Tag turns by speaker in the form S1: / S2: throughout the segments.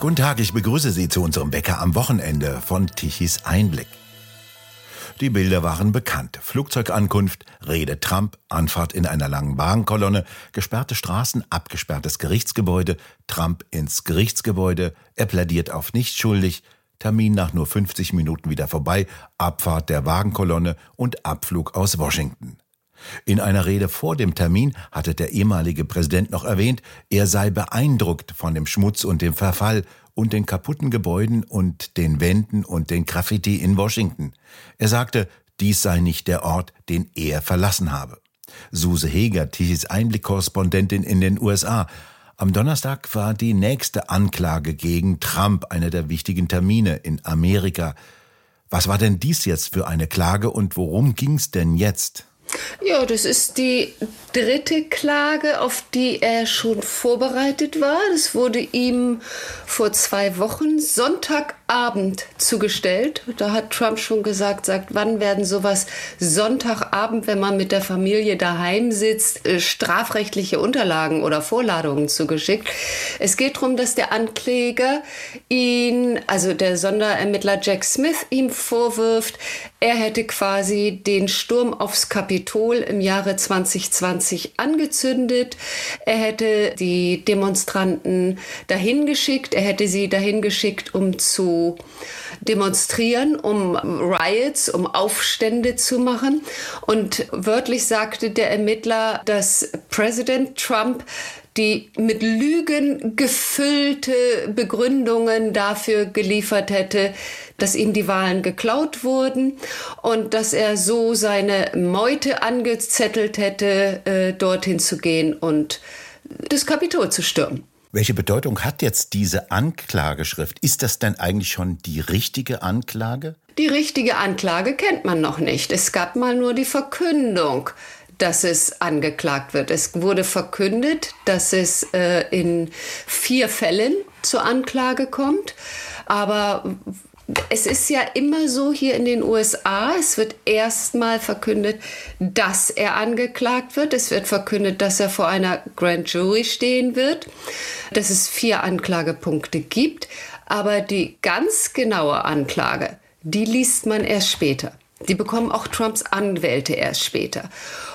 S1: Guten Tag, ich begrüße Sie zu unserem Wecker am Wochenende von Tichys Einblick. Die Bilder waren bekannt. Flugzeugankunft, Rede Trump, Anfahrt in einer langen Wagenkolonne, gesperrte Straßen, abgesperrtes Gerichtsgebäude, Trump ins Gerichtsgebäude, er plädiert auf nicht schuldig, Termin nach nur 50 Minuten wieder vorbei, Abfahrt der Wagenkolonne und Abflug aus Washington. In einer Rede vor dem Termin hatte der ehemalige Präsident noch erwähnt, er sei beeindruckt von dem Schmutz und dem Verfall und den kaputten Gebäuden und den Wänden und den Graffiti in Washington. Er sagte, dies sei nicht der Ort, den er verlassen habe. Suse Heger, Tichys Einblickkorrespondentin in den USA. Am Donnerstag war die nächste Anklage gegen Trump, einer der wichtigen Termine in Amerika. Was war denn dies jetzt für eine Klage und worum ging's denn jetzt?
S2: Ja, das ist die dritte Klage, auf die er schon vorbereitet war. Das wurde ihm vor zwei Wochen Sonntagabend zugestellt. Da hat Trump schon gesagt, sagt, wann werden sowas Sonntagabend, wenn man mit der Familie daheim sitzt, äh, strafrechtliche Unterlagen oder Vorladungen zugeschickt. Es geht darum, dass der Ankläger ihn, also der Sonderermittler Jack Smith, ihm vorwirft, er hätte quasi den Sturm aufs Kapitol im Jahre 2020 20 angezündet. Er hätte die Demonstranten dahin geschickt. Er hätte sie dahin geschickt, um zu demonstrieren, um Riots, um Aufstände zu machen. Und wörtlich sagte der Ermittler, dass Präsident Trump die mit Lügen gefüllte Begründungen dafür geliefert hätte, dass ihm die Wahlen geklaut wurden und dass er so seine Meute angezettelt hätte, äh, dorthin zu gehen und das Kapitol zu stürmen.
S1: Welche Bedeutung hat jetzt diese Anklageschrift? Ist das denn eigentlich schon die richtige Anklage?
S2: Die richtige Anklage kennt man noch nicht. Es gab mal nur die Verkündung dass es angeklagt wird. Es wurde verkündet, dass es äh, in vier Fällen zur Anklage kommt. Aber es ist ja immer so hier in den USA, es wird erstmal verkündet, dass er angeklagt wird. Es wird verkündet, dass er vor einer Grand Jury stehen wird, dass es vier Anklagepunkte gibt. Aber die ganz genaue Anklage, die liest man erst später. Die bekommen auch Trumps Anwälte erst später.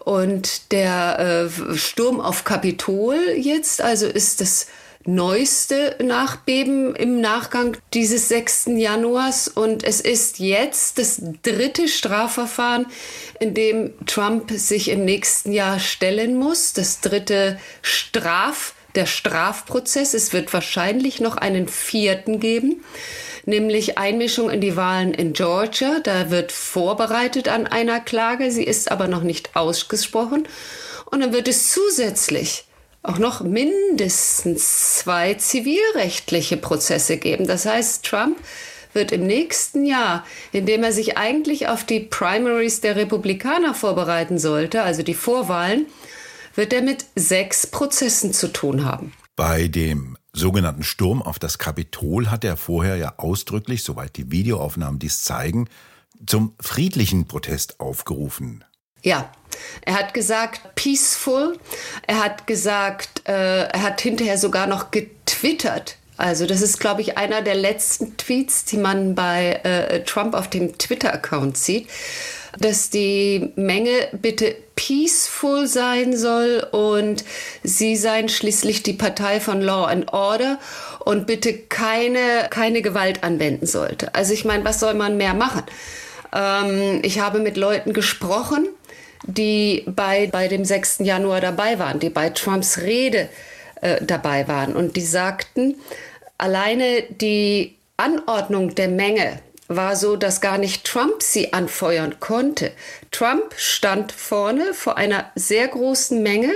S2: Und der äh, Sturm auf Kapitol jetzt, also ist das neueste Nachbeben im Nachgang dieses 6. Januars. Und es ist jetzt das dritte Strafverfahren, in dem Trump sich im nächsten Jahr stellen muss. Das dritte Straf, der Strafprozess. Es wird wahrscheinlich noch einen vierten geben nämlich Einmischung in die Wahlen in Georgia. Da wird vorbereitet an einer Klage, sie ist aber noch nicht ausgesprochen. Und dann wird es zusätzlich auch noch mindestens zwei zivilrechtliche Prozesse geben. Das heißt, Trump wird im nächsten Jahr, indem er sich eigentlich auf die Primaries der Republikaner vorbereiten sollte, also die Vorwahlen, wird er mit sechs Prozessen zu tun haben.
S1: Bei dem sogenannten Sturm auf das Kapitol hat er vorher ja ausdrücklich, soweit die Videoaufnahmen dies zeigen, zum friedlichen Protest aufgerufen.
S2: Ja, er hat gesagt, peaceful. Er hat gesagt, äh, er hat hinterher sogar noch getwittert. Also das ist, glaube ich, einer der letzten Tweets, die man bei äh, Trump auf dem Twitter-Account sieht dass die Menge bitte peaceful sein soll und sie seien schließlich die Partei von Law and Order und bitte keine, keine Gewalt anwenden sollte. Also ich meine, was soll man mehr machen? Ähm, ich habe mit Leuten gesprochen, die bei, bei dem 6. Januar dabei waren, die bei Trumps Rede äh, dabei waren und die sagten, alleine die Anordnung der Menge, war so, dass gar nicht Trump sie anfeuern konnte. Trump stand vorne vor einer sehr großen Menge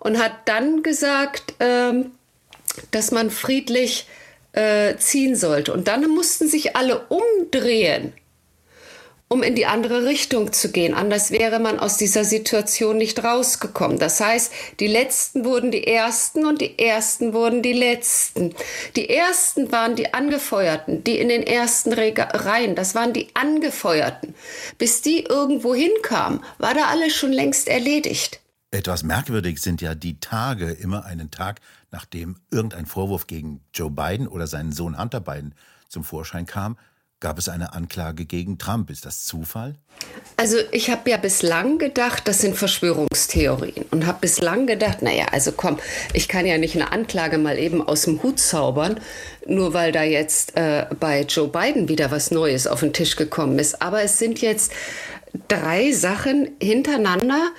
S2: und hat dann gesagt, ähm, dass man friedlich äh, ziehen sollte. Und dann mussten sich alle umdrehen um in die andere Richtung zu gehen. Anders wäre man aus dieser Situation nicht rausgekommen. Das heißt, die Letzten wurden die Ersten und die Ersten wurden die Letzten. Die Ersten waren die Angefeuerten, die in den ersten Reihen. Das waren die Angefeuerten. Bis die irgendwo hinkamen, war da alles schon längst erledigt.
S1: Etwas merkwürdig sind ja die Tage, immer einen Tag, nachdem irgendein Vorwurf gegen Joe Biden oder seinen Sohn Hunter Biden zum Vorschein kam, gab es eine Anklage gegen Trump. Ist das Zufall?
S2: Also ich habe ja bislang gedacht, das sind Verschwörungstheorien und habe bislang gedacht, naja, also komm, ich kann ja nicht eine Anklage mal eben aus dem Hut zaubern, nur weil da jetzt äh, bei Joe Biden wieder was Neues auf den Tisch gekommen ist. Aber es sind jetzt drei Sachen hintereinander,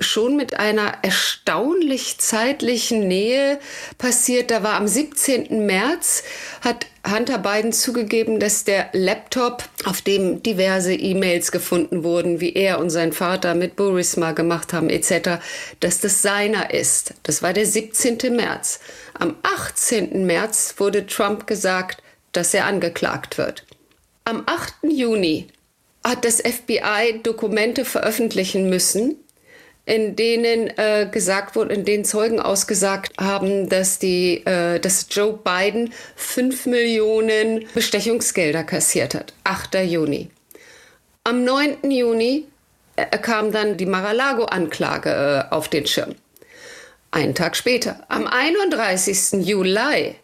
S2: schon mit einer erstaunlich zeitlichen Nähe passiert. Da war am 17. März, hat Hunter Biden zugegeben, dass der Laptop, auf dem diverse E-Mails gefunden wurden, wie er und sein Vater mit Burisma gemacht haben, etc., dass das seiner ist. Das war der 17. März. Am 18. März wurde Trump gesagt, dass er angeklagt wird. Am 8. Juni hat das FBI Dokumente veröffentlichen müssen, in denen äh, gesagt wurde, in denen Zeugen ausgesagt haben, dass die, äh, dass Joe Biden fünf Millionen Bestechungsgelder kassiert hat. 8. Juni. Am 9. Juni äh, kam dann die Mar-a-Lago-Anklage äh, auf den Schirm. Einen Tag später, am 31. Juli,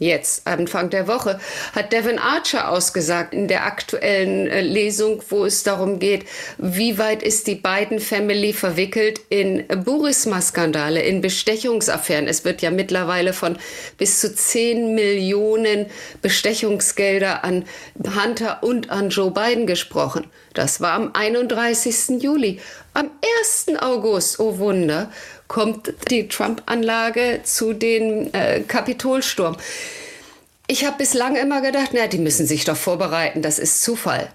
S2: Jetzt, Anfang der Woche, hat Devin Archer ausgesagt in der aktuellen äh, Lesung, wo es darum geht, wie weit ist die Biden Family verwickelt in Burisma-Skandale, in Bestechungsaffären. Es wird ja mittlerweile von bis zu 10 Millionen Bestechungsgelder an Hunter und an Joe Biden gesprochen. Das war am 31. Juli. Am 1. August, oh Wunder, kommt die Trump-Anlage zu dem äh, Kapitolsturm. Ich habe bislang immer gedacht, na, die müssen sich doch vorbereiten, das ist Zufall.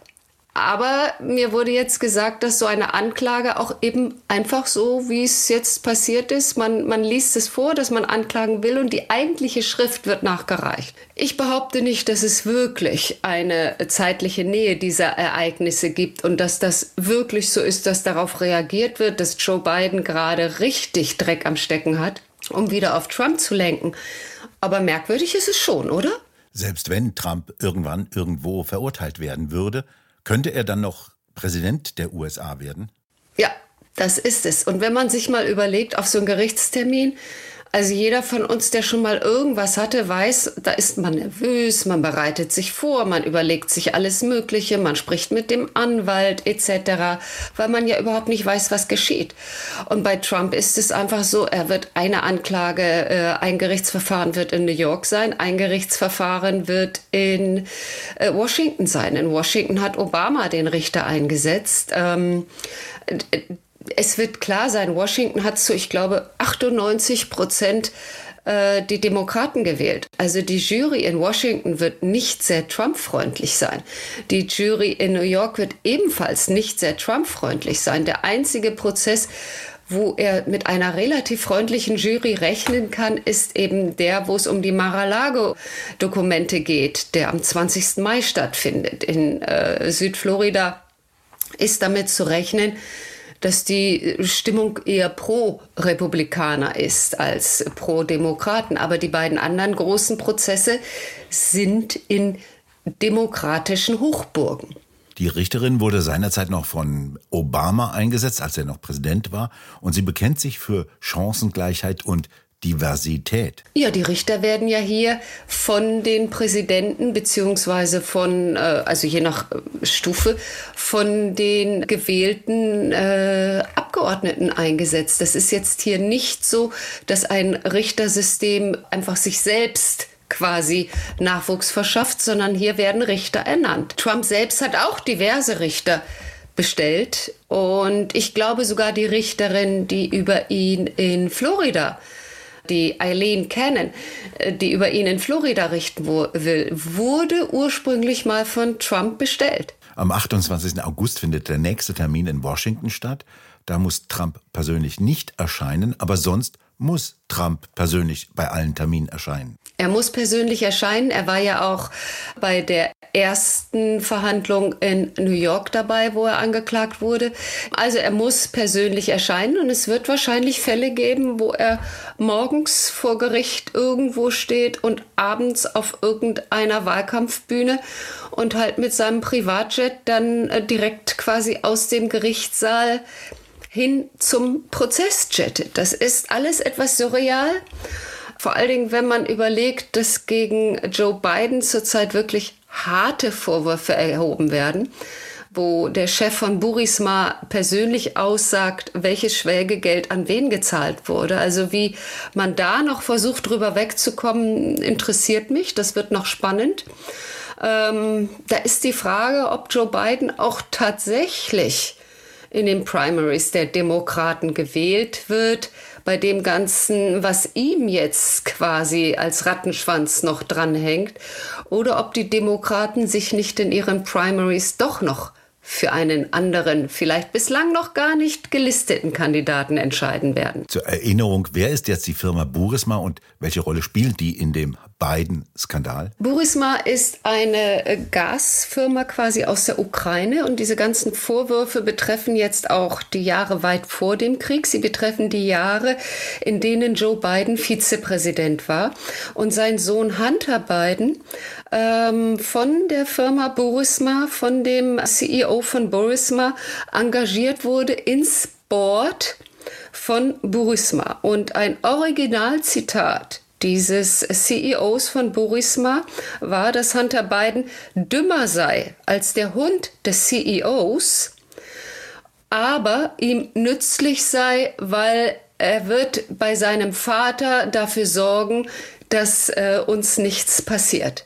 S2: Aber mir wurde jetzt gesagt, dass so eine Anklage auch eben einfach so, wie es jetzt passiert ist, man, man liest es vor, dass man anklagen will und die eigentliche Schrift wird nachgereicht. Ich behaupte nicht, dass es wirklich eine zeitliche Nähe dieser Ereignisse gibt und dass das wirklich so ist, dass darauf reagiert wird, dass Joe Biden gerade richtig Dreck am Stecken hat, um wieder auf Trump zu lenken. Aber merkwürdig ist es schon, oder?
S1: Selbst wenn Trump irgendwann irgendwo verurteilt werden würde, könnte er dann noch Präsident der USA werden?
S2: Ja, das ist es. Und wenn man sich mal überlegt, auf so einen Gerichtstermin, also jeder von uns, der schon mal irgendwas hatte, weiß, da ist man nervös, man bereitet sich vor, man überlegt sich alles Mögliche, man spricht mit dem Anwalt etc., weil man ja überhaupt nicht weiß, was geschieht. Und bei Trump ist es einfach so, er wird eine Anklage, äh, ein Gerichtsverfahren wird in New York sein, ein Gerichtsverfahren wird in äh, Washington sein. In Washington hat Obama den Richter eingesetzt. Ähm, es wird klar sein, Washington hat zu, ich glaube, 98 Prozent äh, die Demokraten gewählt. Also die Jury in Washington wird nicht sehr Trump-freundlich sein. Die Jury in New York wird ebenfalls nicht sehr Trump-freundlich sein. Der einzige Prozess, wo er mit einer relativ freundlichen Jury rechnen kann, ist eben der, wo es um die Mar-a-Lago-Dokumente geht, der am 20. Mai stattfindet. In äh, Südflorida ist damit zu rechnen, dass die Stimmung eher pro Republikaner ist als pro Demokraten. Aber die beiden anderen großen Prozesse sind in demokratischen Hochburgen.
S1: Die Richterin wurde seinerzeit noch von Obama eingesetzt, als er noch Präsident war, und sie bekennt sich für Chancengleichheit und Diversität.
S2: Ja, die Richter werden ja hier von den Präsidenten beziehungsweise von, äh, also je nach äh, Stufe, von den gewählten äh, Abgeordneten eingesetzt. Das ist jetzt hier nicht so, dass ein Richtersystem einfach sich selbst quasi Nachwuchs verschafft, sondern hier werden Richter ernannt. Trump selbst hat auch diverse Richter bestellt und ich glaube sogar die Richterin, die über ihn in Florida die Eileen Cannon, äh, die über ihn in Florida richten will, wurde ursprünglich mal von Trump bestellt.
S1: Am 28. August findet der nächste Termin in Washington statt. Da muss Trump persönlich nicht erscheinen, aber sonst muss Trump persönlich bei allen Terminen erscheinen.
S2: Er muss persönlich erscheinen. Er war ja auch bei der ersten Verhandlung in New York dabei, wo er angeklagt wurde. Also er muss persönlich erscheinen und es wird wahrscheinlich Fälle geben, wo er morgens vor Gericht irgendwo steht und abends auf irgendeiner Wahlkampfbühne und halt mit seinem Privatjet dann äh, direkt quasi aus dem Gerichtssaal hin zum Prozess jettet. Das ist alles etwas surreal. Vor allen Dingen, wenn man überlegt, dass gegen Joe Biden zurzeit wirklich harte Vorwürfe erhoben werden wo der Chef von Burisma persönlich aussagt, welches Schwelgegeld an wen gezahlt wurde. Also wie man da noch versucht, drüber wegzukommen, interessiert mich. Das wird noch spannend. Ähm, da ist die Frage, ob Joe Biden auch tatsächlich in den Primaries der Demokraten gewählt wird, bei dem Ganzen, was ihm jetzt quasi als Rattenschwanz noch dranhängt, oder ob die Demokraten sich nicht in ihren Primaries doch noch für einen anderen, vielleicht bislang noch gar nicht gelisteten Kandidaten entscheiden werden.
S1: Zur Erinnerung, wer ist jetzt die Firma Burisma und welche Rolle spielt die in dem Biden-Skandal?
S2: Burisma ist eine äh, Gasfirma quasi aus der Ukraine und diese ganzen Vorwürfe betreffen jetzt auch die Jahre weit vor dem Krieg. Sie betreffen die Jahre, in denen Joe Biden Vizepräsident war und sein Sohn Hunter Biden ähm, von der Firma Burisma, von dem CEO von Burisma engagiert wurde ins Board von Burisma. Und ein Originalzitat dieses CEOs von Burisma war, dass Hunter Biden dümmer sei als der Hund des CEOs, aber ihm nützlich sei, weil er wird bei seinem Vater dafür sorgen, dass äh, uns nichts passiert.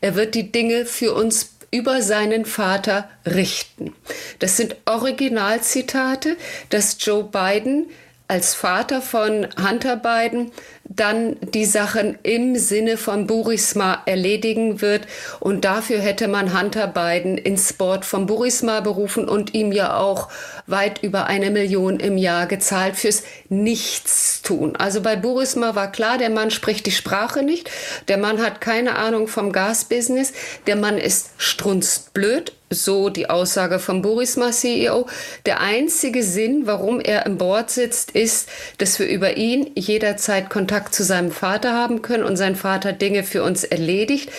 S2: Er wird die Dinge für uns über seinen Vater richten. Das sind Originalzitate, dass Joe Biden als Vater von Hunter Biden dann die Sachen im Sinne von Burisma erledigen wird. Und dafür hätte man Hunter Biden ins Board von Burisma berufen und ihm ja auch weit über eine Million im Jahr gezahlt fürs Nichtstun. Also bei Burisma war klar, der Mann spricht die Sprache nicht, der Mann hat keine Ahnung vom Gasbusiness, der Mann ist strunzblöd, so die Aussage vom Burisma CEO. Der einzige Sinn, warum er im Board sitzt, ist, dass wir über ihn jederzeit Kontakt zu seinem Vater haben können und sein Vater Dinge für uns erledigt.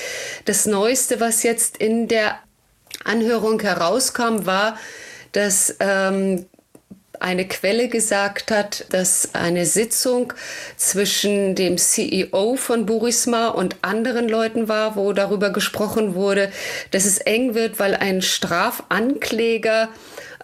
S2: Das Neueste, was jetzt in der Anhörung herauskam, war, dass ähm, eine Quelle gesagt hat, dass eine Sitzung zwischen dem CEO von Burisma und anderen Leuten war, wo darüber gesprochen wurde, dass es eng wird, weil ein Strafankläger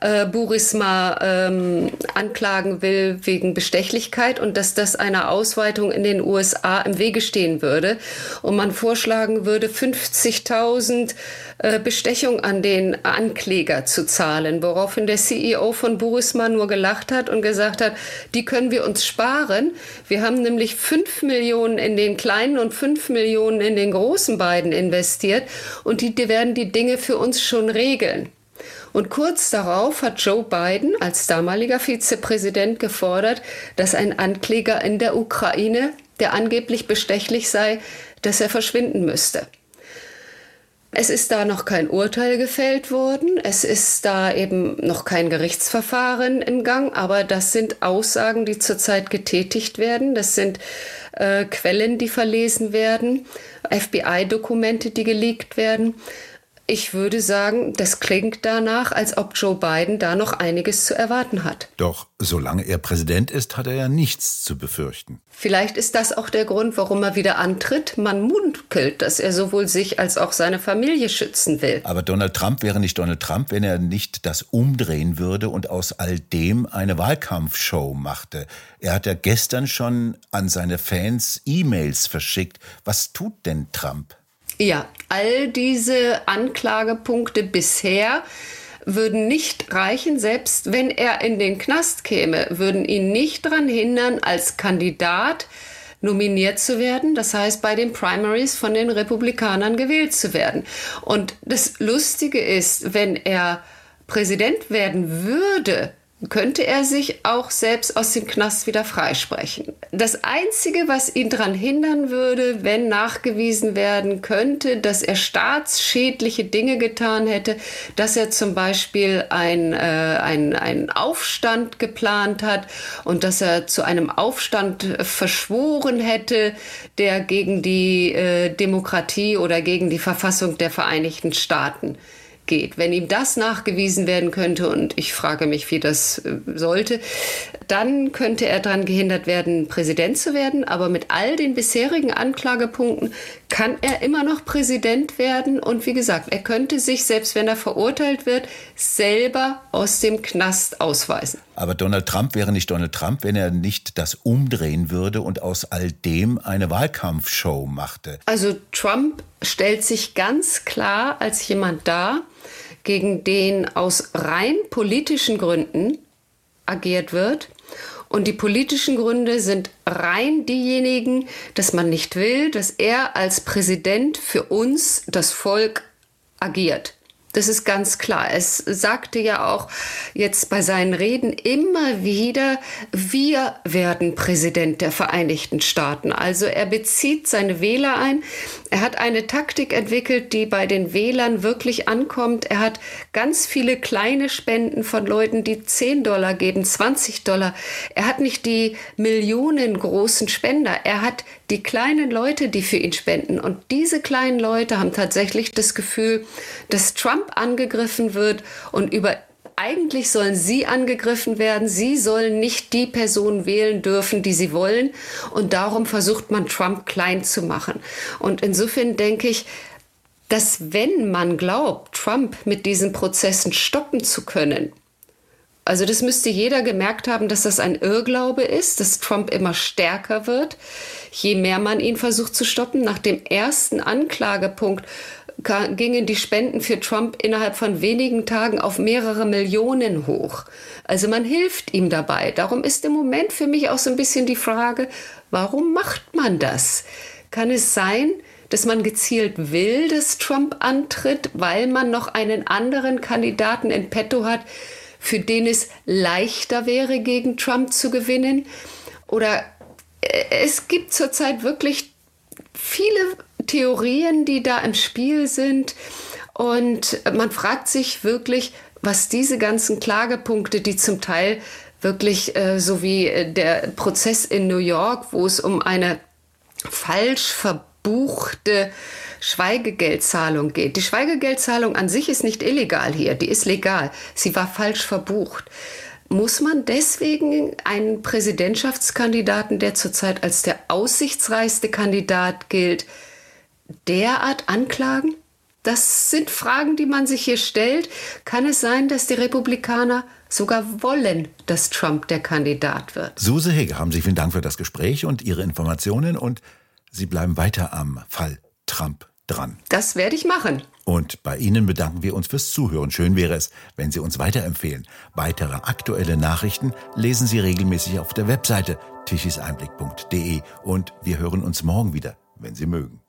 S2: äh, Burisma ähm, anklagen will wegen Bestechlichkeit und dass das einer Ausweitung in den USA im Wege stehen würde und man vorschlagen würde, 50.000 äh, Bestechung an den Ankläger zu zahlen, woraufhin der CEO von Burisma nur gelacht hat und gesagt hat, die können wir uns sparen. Wir haben nämlich 5 Millionen in den kleinen und 5 Millionen in den großen beiden investiert und die, die werden die Dinge für uns schon regeln. Und kurz darauf hat Joe Biden als damaliger Vizepräsident gefordert, dass ein Ankläger in der Ukraine, der angeblich bestechlich sei, dass er verschwinden müsste. Es ist da noch kein Urteil gefällt worden. Es ist da eben noch kein Gerichtsverfahren im Gang. Aber das sind Aussagen, die zurzeit getätigt werden. Das sind äh, Quellen, die verlesen werden, FBI-Dokumente, die geleakt werden. Ich würde sagen, das klingt danach, als ob Joe Biden da noch einiges zu erwarten hat.
S1: Doch solange er Präsident ist, hat er ja nichts zu befürchten.
S2: Vielleicht ist das auch der Grund, warum er wieder antritt. Man munkelt, dass er sowohl sich als auch seine Familie schützen will.
S1: Aber Donald Trump wäre nicht Donald Trump, wenn er nicht das umdrehen würde und aus all dem eine Wahlkampfshow machte. Er hat ja gestern schon an seine Fans E-Mails verschickt. Was tut denn Trump?
S2: Ja, all diese Anklagepunkte bisher würden nicht reichen, selbst wenn er in den Knast käme, würden ihn nicht daran hindern, als Kandidat nominiert zu werden, das heißt bei den Primaries von den Republikanern gewählt zu werden. Und das Lustige ist, wenn er Präsident werden würde, könnte er sich auch selbst aus dem Knast wieder freisprechen. Das Einzige, was ihn daran hindern würde, wenn nachgewiesen werden könnte, dass er staatsschädliche Dinge getan hätte, dass er zum Beispiel ein, äh, ein, einen Aufstand geplant hat und dass er zu einem Aufstand verschworen hätte, der gegen die äh, Demokratie oder gegen die Verfassung der Vereinigten Staaten geht. Wenn ihm das nachgewiesen werden könnte, und ich frage mich, wie das äh, sollte, dann könnte er daran gehindert werden, Präsident zu werden. Aber mit all den bisherigen Anklagepunkten kann er immer noch Präsident werden. Und wie gesagt, er könnte sich, selbst wenn er verurteilt wird, selber aus dem Knast ausweisen.
S1: Aber Donald Trump wäre nicht Donald Trump, wenn er nicht das umdrehen würde und aus all dem eine Wahlkampfshow machte.
S2: Also Trump stellt sich ganz klar als jemand dar, gegen den aus rein politischen Gründen agiert wird. Und die politischen Gründe sind rein diejenigen, dass man nicht will, dass er als Präsident für uns, das Volk, agiert. Das ist ganz klar. Es sagte ja auch jetzt bei seinen Reden immer wieder, wir werden Präsident der Vereinigten Staaten. Also er bezieht seine Wähler ein. Er hat eine Taktik entwickelt, die bei den Wählern wirklich ankommt. Er hat ganz viele kleine Spenden von Leuten, die 10 Dollar geben, 20 Dollar. Er hat nicht die Millionen großen Spender. Er hat die kleinen Leute, die für ihn spenden. Und diese kleinen Leute haben tatsächlich das Gefühl, dass Trump angegriffen wird und über eigentlich sollen sie angegriffen werden. Sie sollen nicht die Person wählen dürfen, die sie wollen. Und darum versucht man Trump klein zu machen. Und insofern denke ich, dass wenn man glaubt, Trump mit diesen Prozessen stoppen zu können, also das müsste jeder gemerkt haben, dass das ein Irrglaube ist, dass Trump immer stärker wird, je mehr man ihn versucht zu stoppen. Nach dem ersten Anklagepunkt gingen die Spenden für Trump innerhalb von wenigen Tagen auf mehrere Millionen hoch. Also man hilft ihm dabei. Darum ist im Moment für mich auch so ein bisschen die Frage, warum macht man das? Kann es sein, dass man gezielt will, dass Trump antritt, weil man noch einen anderen Kandidaten in petto hat, für den es leichter wäre, gegen Trump zu gewinnen? Oder äh, es gibt zurzeit wirklich viele Theorien, die da im Spiel sind. Und man fragt sich wirklich, was diese ganzen Klagepunkte, die zum Teil wirklich äh, so wie äh, der Prozess in New York, wo es um eine falsch verbuchte Schweigegeldzahlung geht. Die Schweigegeldzahlung an sich ist nicht illegal hier, die ist legal. Sie war falsch verbucht. Muss man deswegen einen Präsidentschaftskandidaten, der zurzeit als der aussichtsreichste Kandidat gilt, derart anklagen? Das sind Fragen, die man sich hier stellt. Kann es sein, dass die Republikaner sogar wollen, dass Trump der Kandidat wird?
S1: Suse Hege, haben Sie vielen Dank für das Gespräch und Ihre Informationen und Sie bleiben weiter am Fall Trump dran.
S2: Das werde ich machen.
S1: Und bei Ihnen bedanken wir uns fürs Zuhören. Schön wäre es, wenn Sie uns weiterempfehlen. Weitere aktuelle Nachrichten lesen Sie regelmäßig auf der Webseite tichiseinblick.de und wir hören uns morgen wieder, wenn Sie mögen.